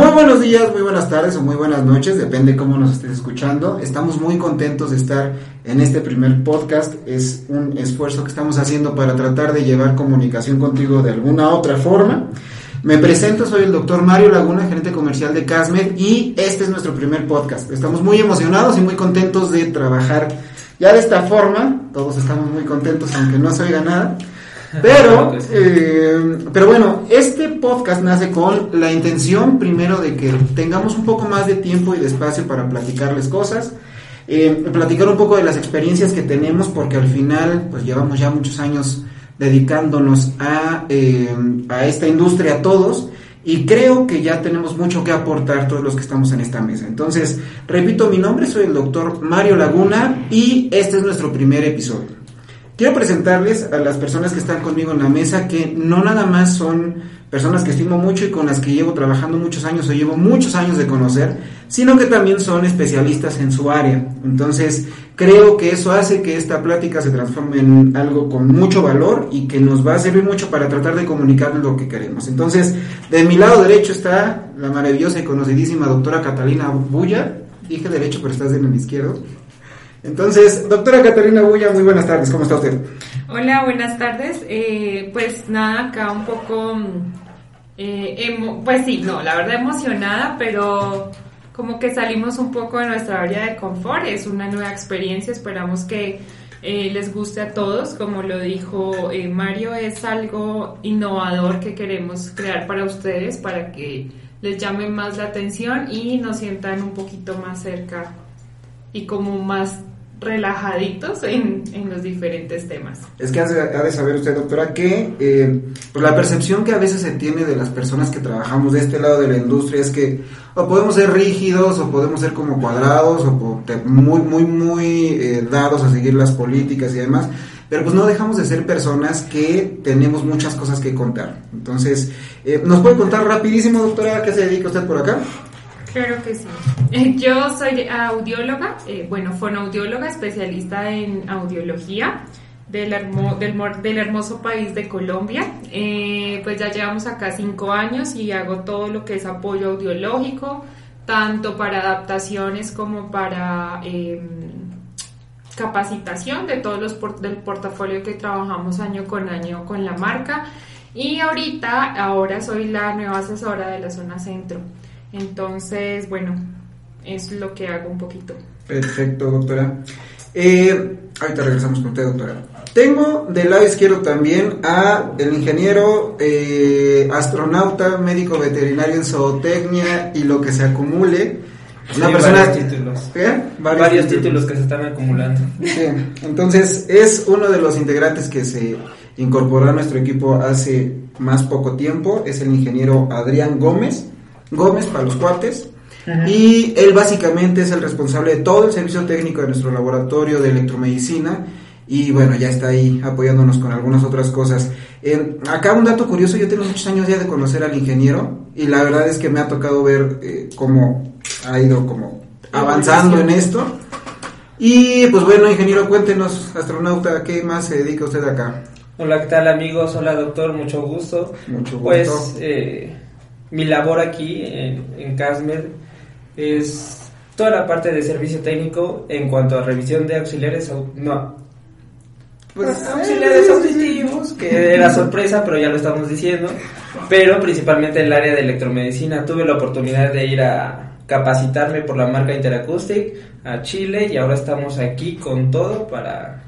Muy buenos días, muy buenas tardes o muy buenas noches, depende cómo nos estés escuchando. Estamos muy contentos de estar en este primer podcast. Es un esfuerzo que estamos haciendo para tratar de llevar comunicación contigo de alguna otra forma. Me presento, soy el doctor Mario Laguna, gerente comercial de Casmed y este es nuestro primer podcast. Estamos muy emocionados y muy contentos de trabajar ya de esta forma. Todos estamos muy contentos aunque no se oiga nada. Pero, eh, pero bueno, este podcast nace con la intención primero de que tengamos un poco más de tiempo y de espacio para platicarles cosas, eh, platicar un poco de las experiencias que tenemos, porque al final, pues llevamos ya muchos años dedicándonos a, eh, a esta industria todos. Y creo que ya tenemos mucho que aportar todos los que estamos en esta mesa. Entonces, repito mi nombre, soy el doctor Mario Laguna y este es nuestro primer episodio. Quiero presentarles a las personas que están conmigo en la mesa, que no nada más son personas que estimo mucho y con las que llevo trabajando muchos años o llevo muchos años de conocer, sino que también son especialistas en su área. Entonces, creo que eso hace que esta plática se transforme en algo con mucho valor y que nos va a servir mucho para tratar de comunicar lo que queremos. Entonces, de mi lado derecho está la maravillosa y conocidísima doctora Catalina Bulla. Dije derecho, pero estás en el izquierdo. Entonces, doctora Catalina Bulla, muy buenas tardes, ¿cómo está usted? Hola, buenas tardes. Eh, pues nada, acá un poco, eh, pues sí, no, la verdad emocionada, pero como que salimos un poco de nuestra área de confort, es una nueva experiencia, esperamos que eh, les guste a todos, como lo dijo Mario, es algo innovador que queremos crear para ustedes, para que les llame más la atención y nos sientan un poquito más cerca y como más relajaditos en, en, los diferentes temas. Es que ha de saber usted, doctora, que eh, pues la percepción que a veces se tiene de las personas que trabajamos de este lado de la industria es que o podemos ser rígidos o podemos ser como cuadrados o muy, muy, muy eh, dados a seguir las políticas y demás, pero pues no dejamos de ser personas que tenemos muchas cosas que contar. Entonces, eh, ¿nos puede contar rapidísimo, doctora, a qué se dedica usted por acá? Claro que sí. Yo soy audióloga, eh, bueno, fonoaudióloga, especialista en audiología del, del, hermoso país de Colombia. Eh, pues ya llevamos acá cinco años y hago todo lo que es apoyo audiológico, tanto para adaptaciones como para em, capacitación de todos los del portafolio que trabajamos año con año con la marca. Y ahorita, ahora soy la nueva asesora de la zona centro. Entonces, bueno, es lo que hago un poquito. Perfecto, doctora. Eh, ahorita regresamos con usted, doctora. Tengo del lado izquierdo también a el ingeniero, eh, astronauta, médico veterinario en zootecnia y lo que se acumule. Una persona, varios títulos. Varios, títulos. que se están acumulando. Sí, entonces es uno de los integrantes que se incorporó a nuestro equipo hace más poco tiempo. Es el ingeniero Adrián Gómez. Gómez para los cuates. Y él básicamente es el responsable de todo el servicio técnico de nuestro laboratorio de electromedicina. Y bueno, ya está ahí apoyándonos con algunas otras cosas. acá un dato curioso, yo tengo muchos años ya de conocer al ingeniero y la verdad es que me ha tocado ver eh, cómo ha ido como avanzando en esto. Y pues bueno, ingeniero, cuéntenos, astronauta, ¿qué más se dedica usted acá? Hola, ¿qué tal amigos? Hola doctor, mucho gusto. Mucho gusto. Pues eh, mi labor aquí en, en Casmed es toda la parte de servicio técnico en cuanto a revisión de auxiliares, no, pues auxiliares auditivos, que era sorpresa, pero ya lo estamos diciendo, pero principalmente en el área de electromedicina. Tuve la oportunidad de ir a capacitarme por la marca Interacoustic a Chile y ahora estamos aquí con todo para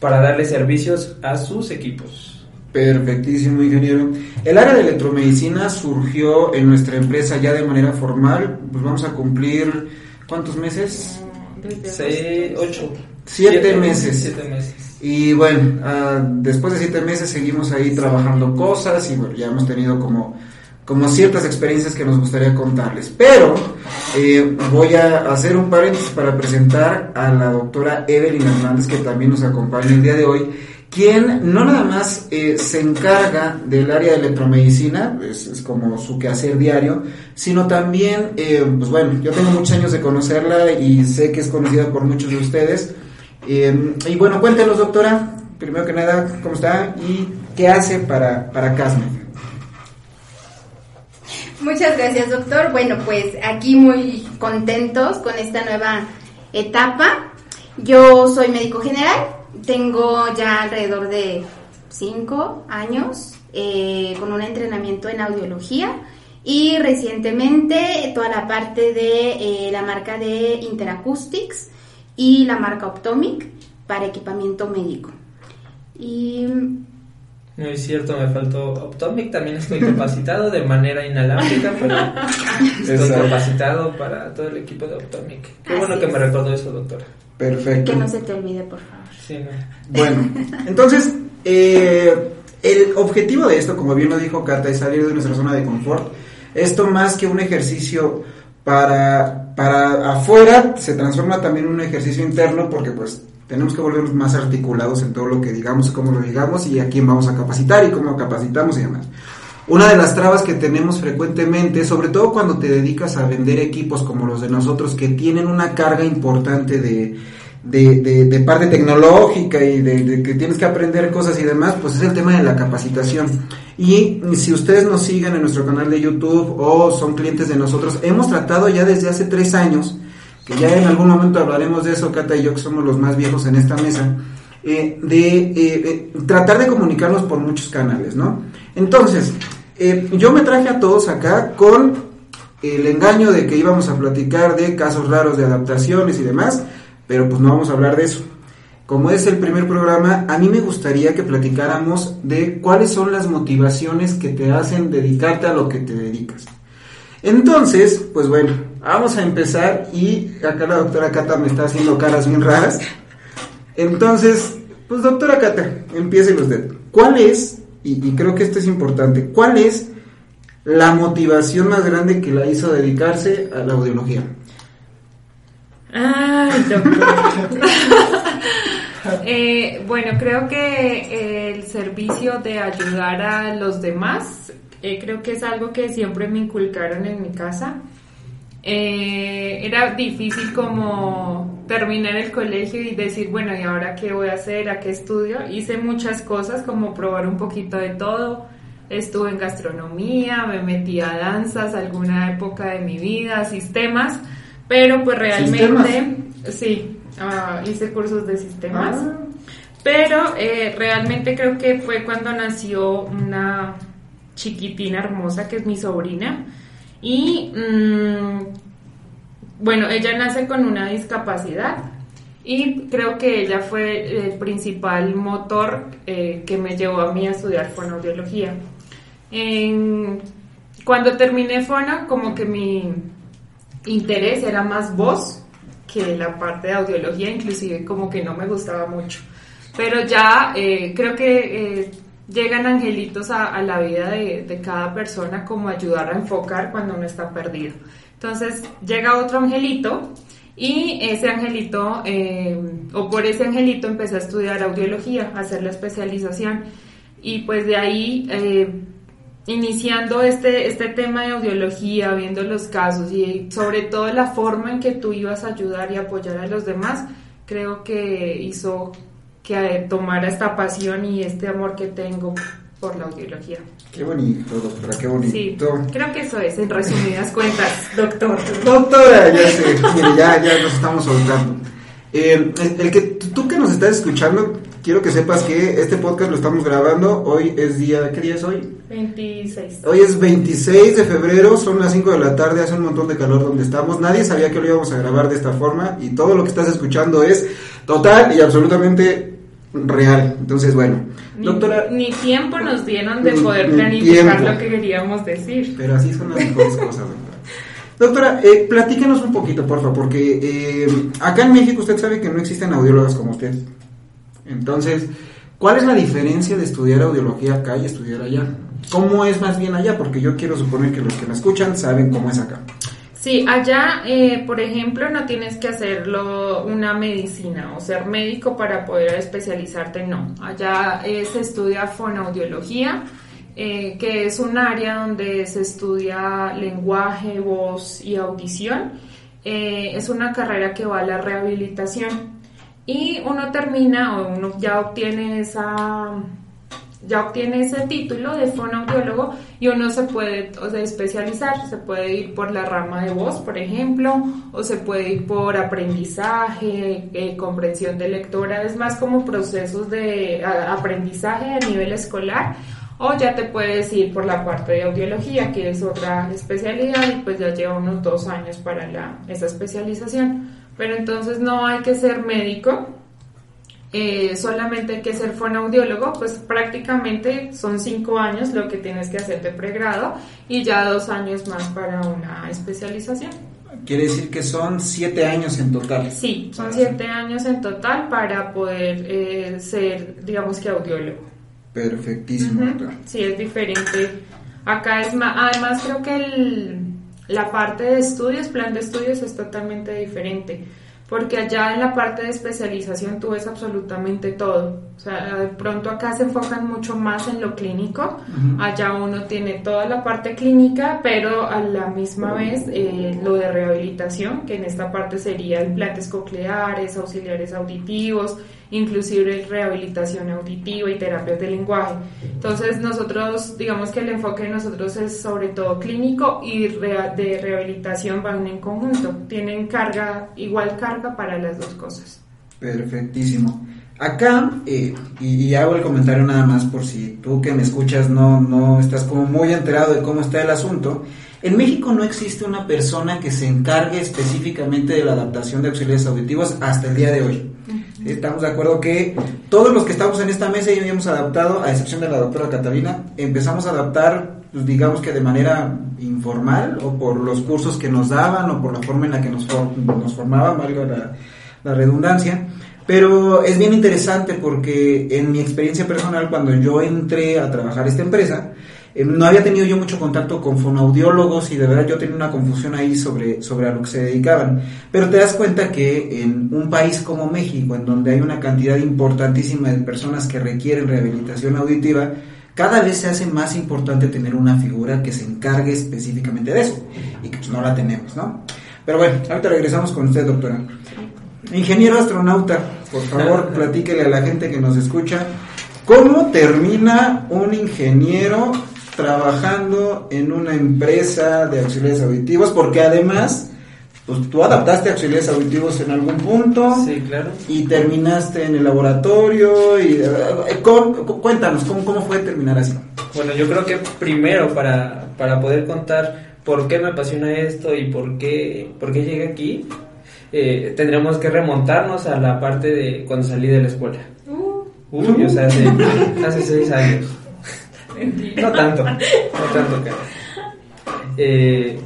para darle servicios a sus equipos. Perfectísimo, ingeniero. El área de electromedicina surgió en nuestra empresa ya de manera formal. Pues vamos a cumplir, ¿cuántos meses? Seis, ocho. Siete, meses. Siete meses. Y bueno, ah, después de siete meses seguimos ahí trabajando cosas y bueno, ya hemos tenido como como ciertas experiencias que nos gustaría contarles. Pero eh, voy a hacer un paréntesis para presentar a la doctora Evelyn Hernández, que también nos acompaña el día de hoy, quien no nada más eh, se encarga del área de electromedicina, es, como su quehacer diario, sino también, eh, pues bueno, yo tengo muchos años de conocerla y sé que es conocida por muchos de ustedes. y bueno, cuéntenos, doctora, primero que nada, cómo está y qué hace para, para CASME. Muchas gracias, doctor. Bueno, pues aquí muy contentos con esta nueva etapa. Yo soy médico general, tengo ya alrededor de cinco años eh, con un entrenamiento en audiología y recientemente toda la parte de eh, la marca de Interacoustics y la marca Optomic para equipamiento médico. Y no es cierto, me faltó Optomic, también estoy capacitado de manera inalámbrica, pero estoy capacitado para todo el equipo de Optomic. Qué bueno que me recordó eso, doctora. Perfecto. Que no se te olvide, por favor. Sí, no. Bueno, entonces, eh, el objetivo de esto, como bien lo dijo Cata, es salir de nuestra zona de confort. Esto más que un ejercicio para, para afuera, se transforma también en un ejercicio interno porque pues tenemos que volvernos más articulados en todo lo que digamos, cómo lo digamos y a quién vamos a capacitar y cómo capacitamos y demás. Una de las trabas que tenemos frecuentemente, sobre todo cuando te dedicas a vender equipos como los de nosotros, que tienen una carga importante de, de, parte tecnológica y de, que tienes que aprender cosas y demás, pues es el tema de la capacitación. Y si ustedes nos siguen en nuestro canal de YouTube o son clientes de nosotros, hemos tratado ya desde hace tres años que ya en algún momento hablaremos de eso, Cata y yo que somos los más viejos en esta mesa, eh, de eh, eh, tratar de comunicarnos por muchos canales, ¿no? Entonces, yo me traje a todos acá con el engaño de que íbamos a platicar de casos raros de adaptaciones y demás, pero pues no vamos a hablar de eso. Como es el primer programa, a mí me gustaría que platicáramos de cuáles son las motivaciones que te hacen dedicarte a lo que te dedicas. Entonces, pues bueno, vamos a empezar y acá la doctora Cata me está haciendo caras bien raras. Entonces, pues doctora Cata, empiece usted. ¿Cuál es, y, creo que esto es importante, cuál es la motivación más grande que la hizo dedicarse a la audiología? Ay, eh, bueno, creo que el servicio de ayudar a los demás eh, creo que es algo que siempre me inculcaron en mi casa. Eh, era difícil como terminar el colegio y decir, bueno, ¿y ahora qué voy a hacer? ¿A qué estudio? Hice muchas cosas como probar un poquito de todo. Estuve en gastronomía, me metí a danzas alguna época de mi vida, sistemas, pero pues realmente, sí, ah, hice cursos de sistemas. Ah. Pero eh, realmente creo que fue cuando nació una chiquitina hermosa que es mi sobrina. Y mm, bueno, ella nace con una discapacidad y creo que ella fue el principal motor eh, que me llevó a mí a estudiar fonoaudiología. cuando terminé fono, como que mi interés era más voz que la parte de audiología, inclusive como que no me gustaba mucho. Pero ya eh, creo que eh, llegan angelitos a, la vida de, cada persona como ayudar a enfocar cuando uno está perdido. Entonces llega otro angelito y ese angelito, eh, o por ese angelito empecé a estudiar audiología, a hacer la especialización. Y pues de ahí... Eh, iniciando este, este tema de audiología, viendo los casos y sobre todo la forma en que tú ibas a ayudar y apoyar a los demás, creo que hizo que tomara esta pasión y este amor que tengo por la audiología. Qué bonito, doctora, qué bonito. Sí, creo que eso es, en resumidas cuentas, doctor. Doctora, ya sé, mire, ya, ya nos estamos soltando. Eh, el que tú que nos estás escuchando, quiero que sepas que este podcast lo estamos grabando. Hoy es día, ¿qué día es hoy? 26. Hoy es 26 de febrero, son las 5 de la tarde, hace un montón de calor donde estamos. Nadie sabía que lo íbamos a grabar de esta forma y todo lo que estás escuchando es total y absolutamente real. Entonces, bueno, ni, doctora... Ni tiempo nos dieron de poder planificar lo que queríamos decir. Pero así son las mejores cosas, doctora. Doctora, eh, platícanos un poquito, por favor, porque eh, acá en México usted sabe que no existen audiólogas como usted. Entonces, ¿cuál es la diferencia de estudiar audiología acá y estudiar allá? ¿Cómo es más bien allá? Porque yo quiero suponer que los que me escuchan saben cómo es acá. Sí, allá, eh, por ejemplo, no tienes que hacerlo una medicina o ser médico para poder especializarte, no. Allá eh, se estudia fonoaudiología, eh, que es un área donde se estudia lenguaje, voz y audición. es una carrera que va a la rehabilitación y uno termina o uno ya obtiene esa ya obtiene ese título de fonoaudiólogo y uno se puede o sea, especializar, se puede ir por la rama de voz, por ejemplo, o se puede ir por aprendizaje, eh, comprensión de lectora, es más como procesos de aprendizaje a nivel escolar, o ya te puedes ir por la parte de audiología, que es otra especialidad y pues ya lleva unos dos años para la, esa especialización. Pero entonces no hay que ser médico, eh, solamente hay que ser fonoaudiólogo, pues prácticamente son cinco años lo que tienes que hacer de pregrado y ya dos años más para una especialización. Quiere decir que son siete años en total. Sí, son siete años en total para poder eh, ser, digamos que audiólogo. Perfectísimo. Sí, es diferente. Acá es más, además creo que el, la parte de estudios, plan de estudios es totalmente diferente porque allá en la parte de especialización tú ves absolutamente todo. O sea, de pronto acá se enfocan mucho más en lo clínico, allá uno tiene toda la parte clínica, pero a la misma vez eh, lo de rehabilitación, que en esta parte sería implantes cocleares, auxiliares auditivos, inclusive rehabilitación auditiva y terapias de lenguaje. Entonces nosotros, digamos que el enfoque de nosotros es sobre todo clínico y de rehabilitación van en conjunto, tienen carga, igual carga para las dos cosas. Perfectísimo. Acá, eh, y, hago el comentario nada más por si tú que me escuchas no, no estás como muy enterado de cómo está el asunto, en México no existe una persona que se encargue específicamente de la adaptación de auxiliares auditivos hasta el día de hoy. Estamos de acuerdo que todos los que estamos en esta mesa ya habíamos adaptado, a excepción de la doctora Catalina, empezamos a adaptar, pues digamos que de manera informal, o por los cursos que nos daban, o por la forma en la que nos, nos formaban, valga la, la redundancia. Pero es bien interesante porque en mi experiencia personal, cuando yo entré a trabajar esta empresa, eh, no había tenido yo mucho contacto con fonoaudiólogos y de verdad yo tenía una confusión ahí sobre, sobre a lo que se dedicaban. Pero te das cuenta que en un país como México, en donde hay una cantidad importantísima de personas que requieren rehabilitación auditiva, cada vez se hace más importante tener una figura que se encargue específicamente de eso y que pues no la tenemos, ¿no? Pero bueno, ahorita regresamos con usted, doctora. Ingeniero astronauta, por favor, platíquele a la gente que nos escucha, ¿cómo termina un ingeniero trabajando en una empresa de auxiliares auditivos, porque además, pues tú adaptaste auxiliares auditivos en algún punto. Sí, claro. Y terminaste en el laboratorio. y eh, Cuéntanos, ¿cómo, ¿cómo fue terminar así? Bueno, yo creo que primero, para, para poder contar por qué me apasiona esto y por qué, por qué llegué aquí, eh, tendremos que remontarnos a la parte de cuando salí de la escuela. Uh. O sea, hace, hace seis años. No tanto, no tanto, eh,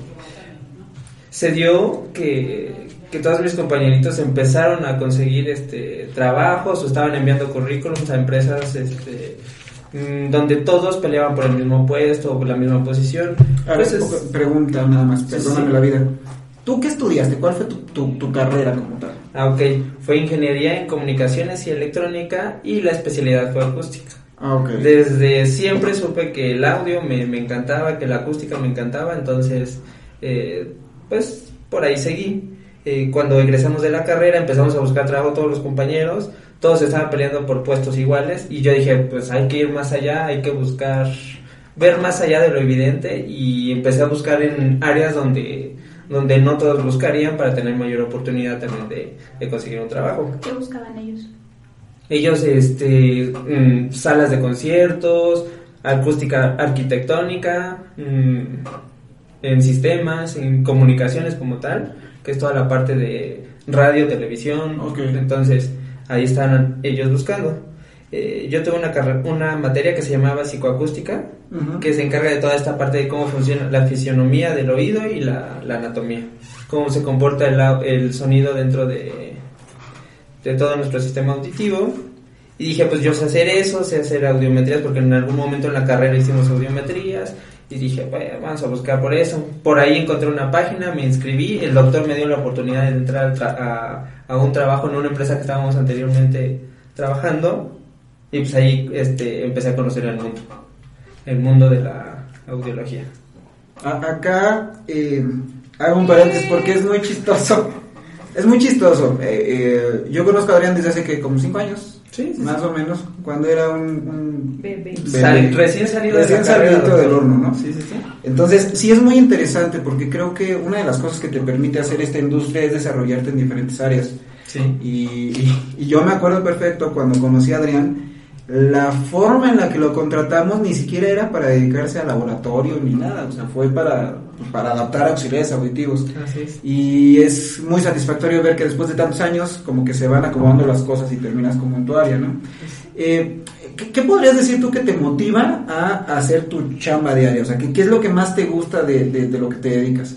se dio que, que, todos mis compañeritos empezaron a conseguir este trabajos o estaban enviando currículums a empresas este, mm, donde todos peleaban por el mismo puesto o por la misma posición. Pues pregunta nada más, perdóname la vida. ¿Tú qué estudiaste? ¿Cuál fue tu, tu, tu, carrera como tal? Ah, ok. Fue ingeniería en comunicaciones y electrónica y la especialidad fue acústica. Ah, Desde siempre supe que el audio me, encantaba, que la acústica me encantaba, entonces, eh, pues por ahí seguí. Eh, cuando egresamos de la carrera empezamos a buscar trabajo todos los compañeros, todos estaban peleando por puestos iguales y yo dije, pues hay que ir más allá, hay que buscar, ver más allá de lo evidente y empecé a buscar en áreas donde donde no todos buscarían para tener mayor oportunidad también de, de conseguir un trabajo. ¿Qué buscaban ellos? Ellos, este, mm, salas de conciertos, acústica arquitectónica, mm, en sistemas, en comunicaciones como tal, que es toda la parte de radio, televisión. Entonces, ahí están ellos buscando. eh, yo tuve una, una materia que se llamaba psicoacústica, que se encarga de toda esta parte de cómo funciona la fisionomía del oído y la, anatomía, cómo se comporta el, el sonido dentro de, de todo nuestro sistema auditivo. Y dije, pues yo sé hacer eso, sé hacer audiometrías, porque en algún momento en la carrera hicimos audiometrías. Y dije, bueno, vamos a buscar por eso. Por ahí encontré una página, me inscribí, el doctor me dio la oportunidad de entrar a, a un trabajo en una empresa que estábamos anteriormente trabajando y pues ahí este, empecé a conocer el mundo, el mundo de la audiología. acá eh, hago un paréntesis porque es muy chistoso. Es muy chistoso. Eh, eh, yo conozco a Adrián desde hace que como cinco años. Sí, más o menos. Cuando era un, bebé. recién salido, recién salido del horno, ¿no? Sí, sí, sí. Entonces, sí es muy interesante porque creo que una de las cosas que te permite hacer esta industria es desarrollarte en diferentes áreas. Sí. y, y yo me acuerdo perfecto cuando conocí a Adrián la forma en la que lo contratamos ni siquiera era para dedicarse al laboratorio ni nada, o sea, fue para, para adaptar auxiliares auditivos. Y es muy satisfactorio ver que después de tantos años como que se van acomodando las cosas y terminas como en tu área, ¿no? Eh, ¿qué, podrías decir tú que te motiva a hacer tu chamba diaria? O sea, ¿qué, qué es lo que más te gusta de, de lo que te dedicas?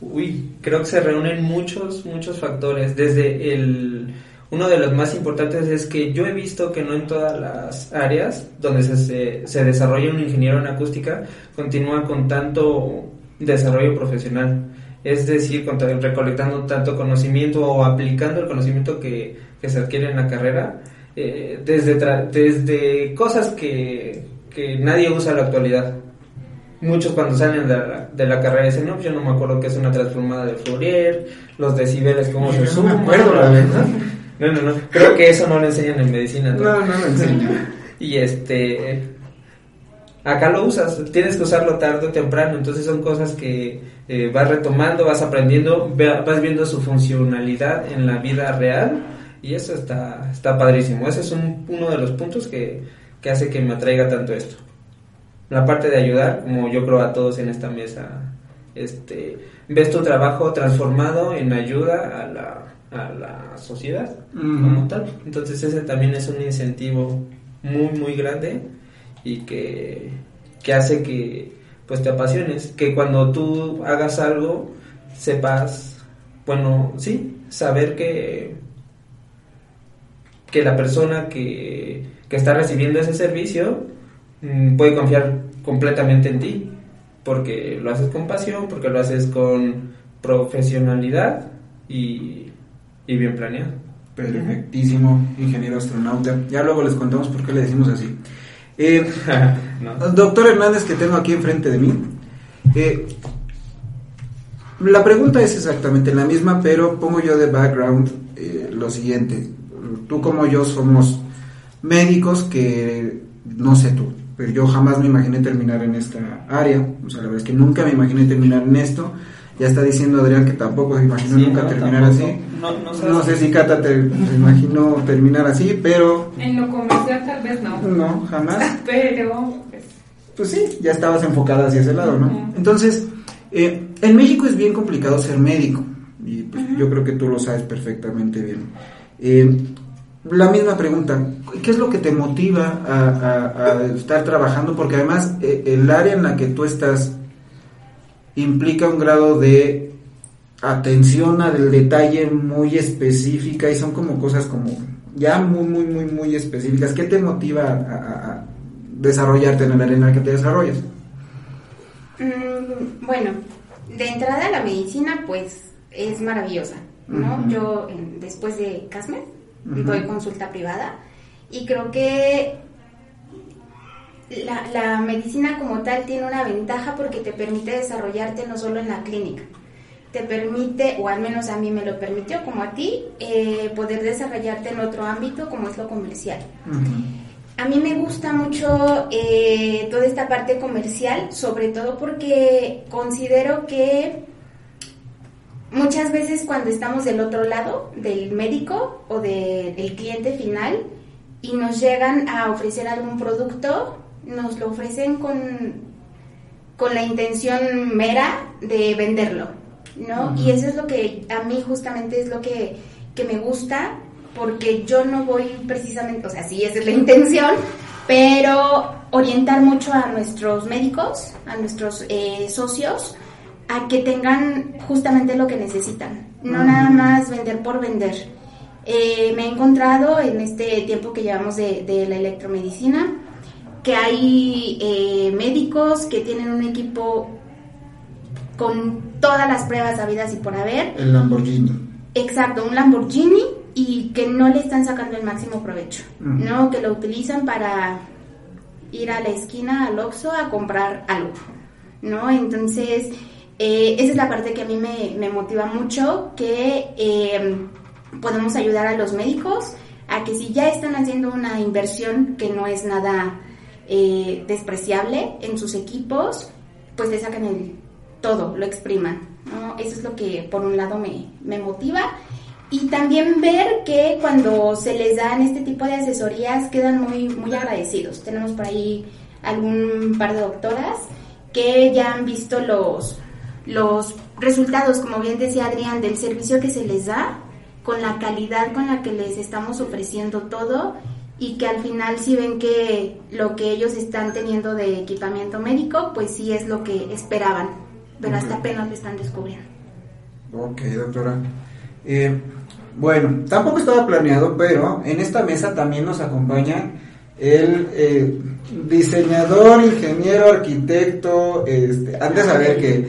Uy, creo que se reúnen muchos, muchos factores, desde el uno de los más importantes es que yo he visto que no en todas las áreas donde se, se, desarrolla un ingeniero en acústica continúa con tanto desarrollo profesional. Es decir, recolectando tanto conocimiento o aplicando el conocimiento que, se adquiere en la carrera, eh, desde, desde cosas que, que nadie usa en la actualidad muchos cuando salen de la, de la carrera dicen, no, pues yo no me acuerdo que es una transformada de Fourier, los decibeles, cómo se suman. No acuerdo, la verdad. No, no, no. Creo que eso no lo enseñan en medicina. No, no, no lo enseñan. y este. Acá lo usas, tienes que usarlo tarde o temprano, entonces son cosas que eh, vas retomando, vas aprendiendo, vas viendo su funcionalidad en la vida real y eso está, está padrísimo. Ese es uno de los puntos que, que hace que me atraiga tanto esto. La parte de ayudar, como yo creo a todos en esta mesa, este, ves tu trabajo transformado en ayuda a la, a la sociedad como tal. Entonces ese también es un incentivo muy, muy grande y que, que hace que pues te apasiones, que cuando tú hagas algo sepas, bueno, sí, saber que, que la persona que, que está recibiendo ese servicio mm, puede confiar completamente en ti, porque lo haces con pasión, porque lo haces con profesionalidad y y bien planeado. Perfectísimo, ingeniero astronauta. Ya luego les contamos por qué le decimos así. Eh, doctor Hernández, que tengo aquí enfrente de mí. Eh, la pregunta es exactamente la misma, pero pongo yo de background eh, lo siguiente. Tú como yo somos médicos que, no sé tú, pero yo jamás me imaginé terminar en esta área. O sea, la verdad es que nunca me imaginé terminar en esto. Ya está diciendo Adrián que tampoco se imaginó nunca terminar así. No, sé si Cata te, imaginó terminar así, pero... En lo comercial tal vez no. No, jamás. pero... Pues, pues sí, ya estabas enfocada hacia ese lado, ¿no? Entonces, eh, en México es bien complicado ser médico. Y pues, yo creo que tú lo sabes perfectamente bien. Eh, la misma pregunta, ¿qué es lo que te motiva a, estar trabajando? Porque además eh, el área en la que tú estás implica un grado de atención al detalle muy específica y son como cosas como ya muy, muy, muy, muy específicas. ¿Qué te motiva a, desarrollarte en el arena que te desarrollas? Mm, bueno, de entrada la medicina pues es maravillosa, ¿no? Yo después de CASMED doy consulta privada y creo que la, la, medicina como tal tiene una ventaja porque te permite desarrollarte no solo en la clínica, te permite, o al menos a mí me lo permitió, como a ti, eh, poder desarrollarte en otro ámbito como es lo comercial. A mí me gusta mucho eh, toda esta parte comercial, sobre todo porque considero que muchas veces cuando estamos del otro lado, del médico o del cliente final, y nos llegan a ofrecer algún producto, nos lo ofrecen con, con la intención mera de venderlo, ¿no? Y eso es lo que a mí justamente es lo que, me gusta porque yo no voy precisamente, o sea, sí, esa es la intención, pero orientar mucho a nuestros médicos, a nuestros eh, socios, a que tengan justamente lo que necesitan, no nada más vender por vender. Eh, me he encontrado en este tiempo que llevamos de, de la electromedicina que hay eh, médicos que tienen un equipo con todas las pruebas habidas y por haber. El Lamborghini. Exacto, un Lamborghini y que no le están sacando el máximo provecho, ¿no? Que lo utilizan para ir a la esquina, al Oxxo, a comprar algo, ¿no? Entonces, eh, esa es la parte que a mí me, motiva mucho, que eh, podemos ayudar a los médicos a que si ya están haciendo una inversión que no es nada eh, despreciable en sus equipos, pues le sacan el todo, lo expriman. Eso es lo que por un lado me, me motiva. Y también ver que cuando se les dan este tipo de asesorías quedan muy, muy agradecidos. Tenemos por ahí algún par de doctoras que ya han visto los, los resultados, como bien decía Adrián, del servicio que se les da, con la calidad con la que les estamos ofreciendo todo y que al final si ven que lo que ellos están teniendo de equipamiento médico, pues sí es lo que esperaban, pero hasta apenas lo están descubriendo. Ok, doctora. Eh, bueno, tampoco estaba planeado, pero en esta mesa también nos acompaña el eh, diseñador, ingeniero, arquitecto, este, antes de saber que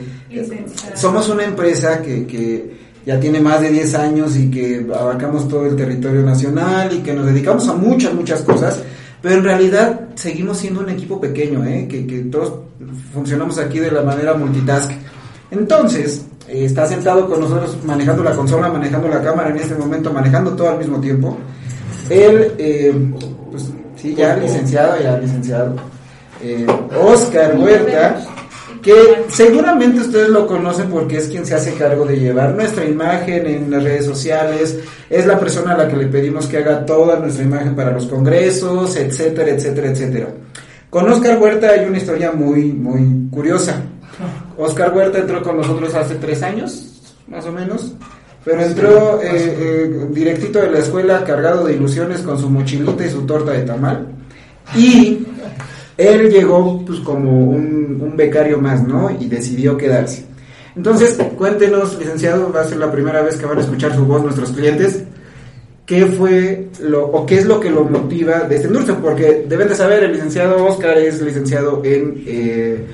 somos una empresa que, que ya tiene más de 10 años y que abarcamos todo el territorio nacional y que nos dedicamos a muchas, muchas cosas, pero en realidad seguimos siendo un equipo pequeño, ¿eh? que, que todos funcionamos aquí de la manera multitask. Entonces, eh, está sentado con nosotros manejando la consola, manejando la cámara en este momento, manejando todo al mismo tiempo. Él, eh, pues sí, ya licenciado, ya licenciado. Oscar Huerta que seguramente ustedes lo conocen porque es quien se hace cargo de llevar nuestra imagen en las redes sociales, es la persona a la que le pedimos que haga toda nuestra imagen para los congresos, etcétera, etcétera, etcétera. Con Oscar Huerta hay una historia muy, muy curiosa. Oscar Huerta entró con nosotros hace tres años, más o menos, pero entró eh, eh, directito de la escuela cargado de ilusiones con su mochilita y su torta de tamal. Y él llegó pues como un, becario más, ¿no? Y decidió quedarse. Entonces, cuéntenos, licenciado, va a ser la primera vez que van a escuchar su voz nuestros clientes. ¿Qué fue lo, o qué es lo que lo motiva de este industria? Porque deben de saber, el licenciado Oscar es licenciado en eh,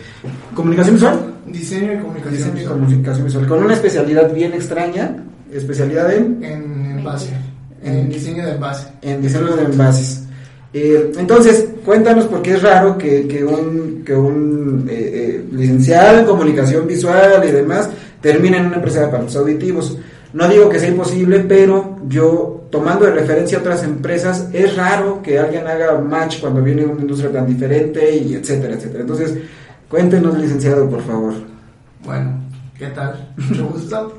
comunicación visual. Diseño y comunicación, Diseño y comunicación visual. Con una especialidad bien extraña, especialidad en... En envase. En, diseño de envase. En diseño de envases. Eh, entonces, cuéntanos por qué es raro que, que un, que un eh, eh, licenciado en comunicación visual y demás termine en una empresa de aparatos auditivos. No digo que sea imposible, pero yo, tomando de referencia otras empresas, es raro que alguien haga match cuando viene de una industria tan diferente y etcétera, etcétera. Entonces, cuéntenos, licenciado, por favor. Bueno, ¿qué tal? Mucho gusto.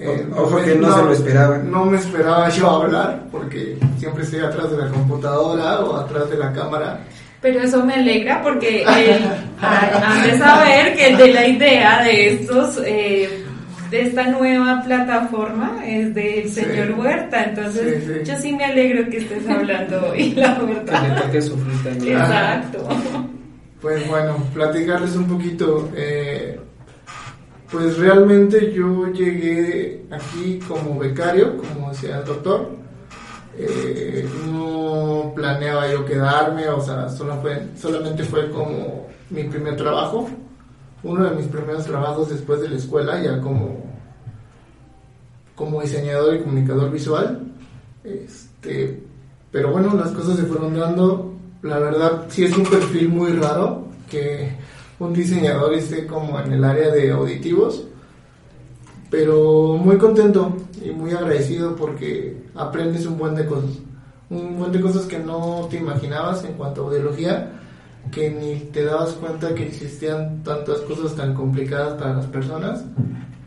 Eh, Ojo que no, se lo esperaba. No me esperaba yo hablar porque siempre estoy atrás de la computadora o atrás de la cámara. Pero eso me alegra porque eh, han de saber que de la idea de estos, eh, de esta nueva plataforma es del señor Huerta. Entonces yo sí me alegro que estés hablando hoy, la verdad. que sufrir también. Exacto. Pues bueno, platicarles un poquito. Eh, pues realmente yo llegué aquí como becario, como decía el doctor. Eh, no planeaba yo quedarme, o sea, solo fue, solamente fue como mi primer trabajo, uno de mis primeros trabajos después de la escuela, ya como, como diseñador y comunicador visual. Este, pero bueno, las cosas se fueron dando. La verdad, sí es un perfil muy raro que un diseñador esté como en el área de auditivos, pero muy contento y muy agradecido porque aprendes un buen de cosas, un buen de cosas que no te imaginabas en cuanto a audiología, que ni te dabas cuenta que existían tantas cosas tan complicadas para las personas.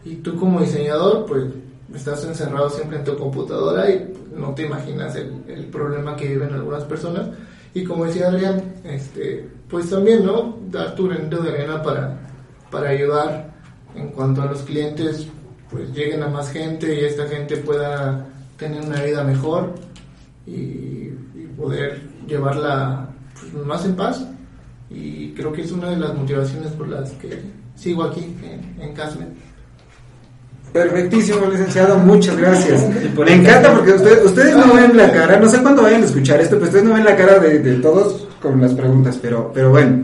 Y tú como diseñador pues estás encerrado siempre en tu computadora y no te imaginas el, el problema que viven algunas personas y como decía Adrián, este, pues también, ¿no? Dar tu granito de arena para, para ayudar en cuanto a los clientes, pues lleguen a más gente y esta gente pueda tener una vida mejor y, poder llevarla pues, más en paz. Y creo que es una de las motivaciones por las que sigo aquí en, en Casmet. Perfectísimo, licenciado, muchas gracias. Me encanta porque ustedes no ven la cara, no sé cuándo vayan a escuchar esto, pero ustedes no ven la cara de, todos con las preguntas, pero, pero bueno.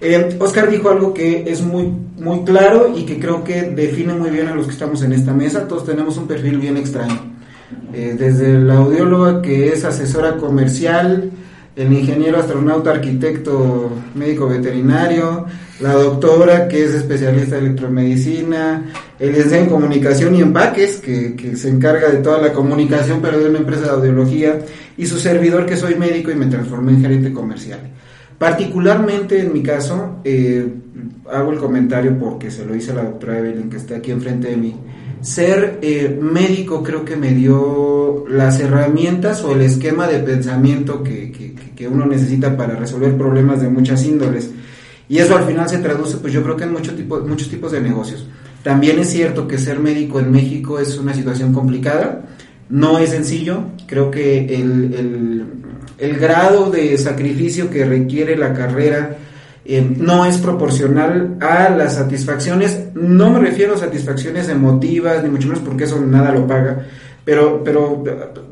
Eh, Oscar dijo algo que es muy, muy claro y que creo que define muy bien a los que estamos en esta mesa. Todos tenemos un perfil bien extraño. Eh, desde la audióloga que es asesora comercial, el ingeniero astronauta, arquitecto, médico veterinario, la doctora que es especialista en electromedicina, el licenciado en comunicación y empaques, que, que, se encarga de toda la comunicación, pero de una empresa de audiología, y su servidor que soy médico y me transformé en gerente comercial. Particularmente en mi caso, eh, hago el comentario porque se lo hice a la doctora Evelyn que está aquí enfrente de mí. Ser eh, médico creo que me dio las herramientas o el esquema de pensamiento que, que, uno necesita para resolver problemas de muchas índoles. Y eso al final se traduce, pues yo creo que en muchos tipos de negocios. También es cierto que ser médico en México es una situación complicada, no es sencillo, creo que el, el, grado de sacrificio que requiere la carrera eh, no es proporcional a las satisfacciones, no me refiero a satisfacciones emotivas, ni mucho menos porque eso nada lo paga, pero, pero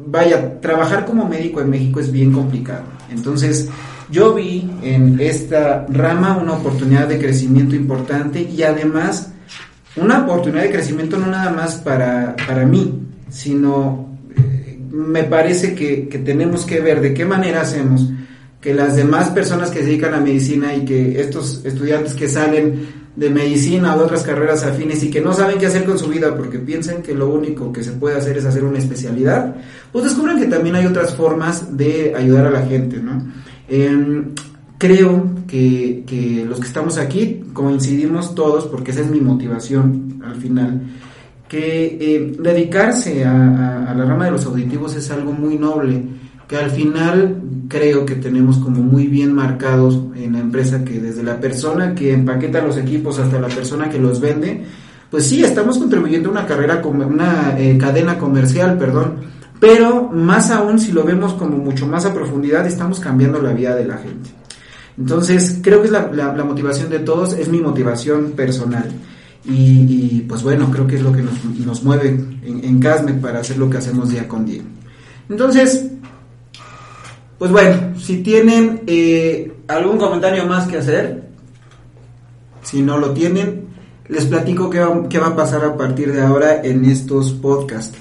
vaya, trabajar como médico en México es bien complicado. Entonces, yo vi en esta rama una oportunidad de crecimiento importante y además una oportunidad de crecimiento no nada más para, para mí, sino eh, me parece que, que, tenemos que ver de qué manera hacemos que las demás personas que se dedican a medicina y que estos estudiantes que salen de medicina o de otras carreras afines y que no saben qué hacer con su vida porque piensan que lo único que se puede hacer es hacer una especialidad, pues descubren que también hay otras formas de ayudar a la gente, ¿no? Em, creo que, los que estamos aquí coincidimos todos, porque esa es mi motivación al final, que eh, dedicarse a, la rama de los auditivos es algo muy noble, que al final creo que tenemos como muy bien marcados en la empresa que desde la persona que empaqueta los equipos hasta la persona que los vende, pues sí, estamos contribuyendo a una carrera, una eh, cadena comercial, perdón, pero más aún si lo vemos como mucho más a profundidad, estamos cambiando la vida de la gente. Entonces, creo que es la, motivación de todos, es mi motivación personal. Y, pues bueno, creo que es lo que nos, mueve en, en CASME para hacer lo que hacemos día con día. Entonces, pues bueno, si tienen eh, algún comentario más que hacer, si no lo tienen, les platico qué qué va a pasar a partir de ahora en estos podcasts.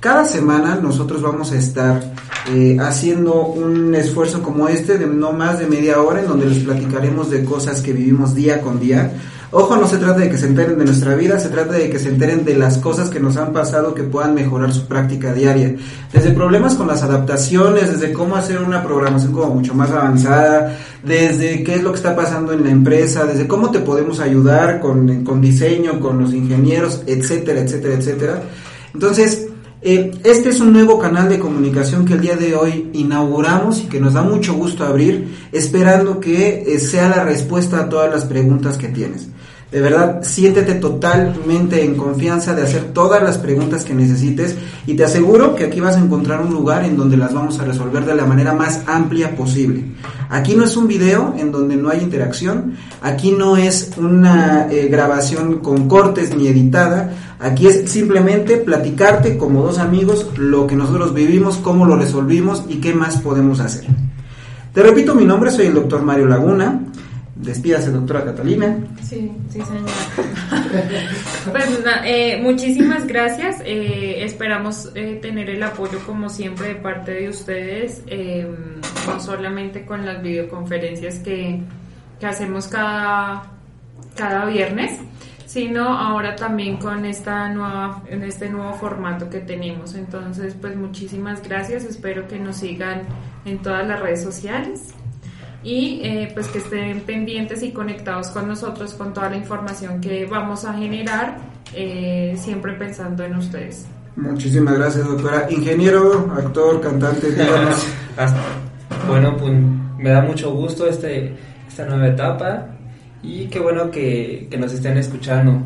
Cada semana nosotros vamos a estar eh, haciendo un esfuerzo como este de no más de media hora en donde les platicaremos de cosas que vivimos día con día. Ojo, no se trata de que se enteren de nuestra vida, se trata de que se enteren de las cosas que nos han pasado que puedan mejorar su práctica diaria. Desde problemas con las adaptaciones, desde cómo hacer una programación como mucho más avanzada, desde qué es lo que está pasando en la empresa, desde cómo te podemos ayudar con, con diseño, con los ingenieros, etcétera, etcétera, etcétera. Entonces, eh, este es un nuevo canal de comunicación que el día de hoy inauguramos y que nos da mucho gusto abrir, esperando que eh, sea la respuesta a todas las preguntas que tienes. De verdad, siéntete totalmente en confianza de hacer todas las preguntas que necesites y te aseguro que aquí vas a encontrar un lugar en donde las vamos a resolver de la manera más amplia posible. Aquí no es un video en donde no hay interacción, aquí no es una eh, grabación con cortes ni editada, aquí es simplemente platicarte como dos amigos lo que nosotros vivimos, cómo lo resolvimos y qué más podemos hacer. Te repito mi nombre, soy el doctor Mario Laguna. Despídase, doctora Catalina. Sí, sí, señora. pues eh, muchísimas gracias. Eh, esperamos eh, tener el apoyo, como siempre, de parte de ustedes, no solamente con las videoconferencias que, que hacemos cada, cada viernes, sino ahora también con esta nueva, en este nuevo formato que tenemos. Entonces, pues muchísimas gracias. Espero que nos sigan en todas las redes sociales y eh, pues que estén pendientes y conectados con nosotros con toda la información que vamos a generar, eh, siempre pensando en ustedes. Muchísimas gracias, doctora. Ingeniero, actor, cantante, bueno, pues me da mucho gusto este, esta nueva etapa y qué bueno que, que nos estén escuchando.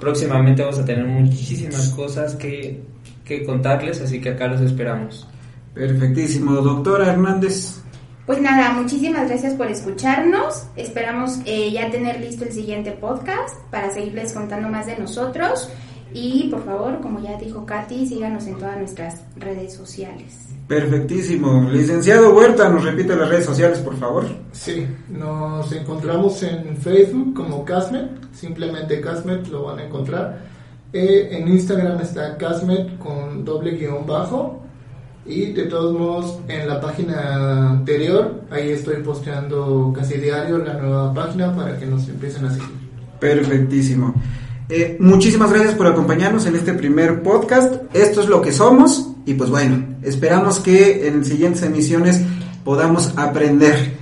Próximamente vamos a tener muchísimas cosas que, que contarles, así que acá los esperamos. Perfectísimo, doctora Hernández. Pues nada, muchísimas gracias por escucharnos. Esperamos eh, ya tener listo el siguiente podcast para seguirles contando más de nosotros. Y por favor, como ya dijo Katy, síganos en todas nuestras redes sociales. Perfectísimo. Licenciado Huerta, ¿nos repite las redes sociales, por favor? Sí, nos encontramos en Facebook como Casmet, simplemente Casmet lo van a encontrar. Eh, en Instagram está Casmet con doble guion bajo. Y de todos modos, en la página anterior, ahí estoy posteando casi diario la nueva página para que nos empiecen a seguir. Perfectísimo. Eh, muchísimas gracias por acompañarnos en este primer podcast. Esto es lo que somos y pues bueno, esperamos que en siguientes emisiones podamos aprender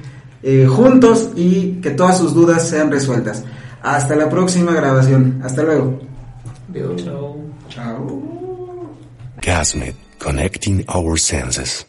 eh, juntos y que todas sus dudas sean resueltas. Hasta la próxima grabación. Hasta luego. Chao. Chao. Gasmet, connecting our senses.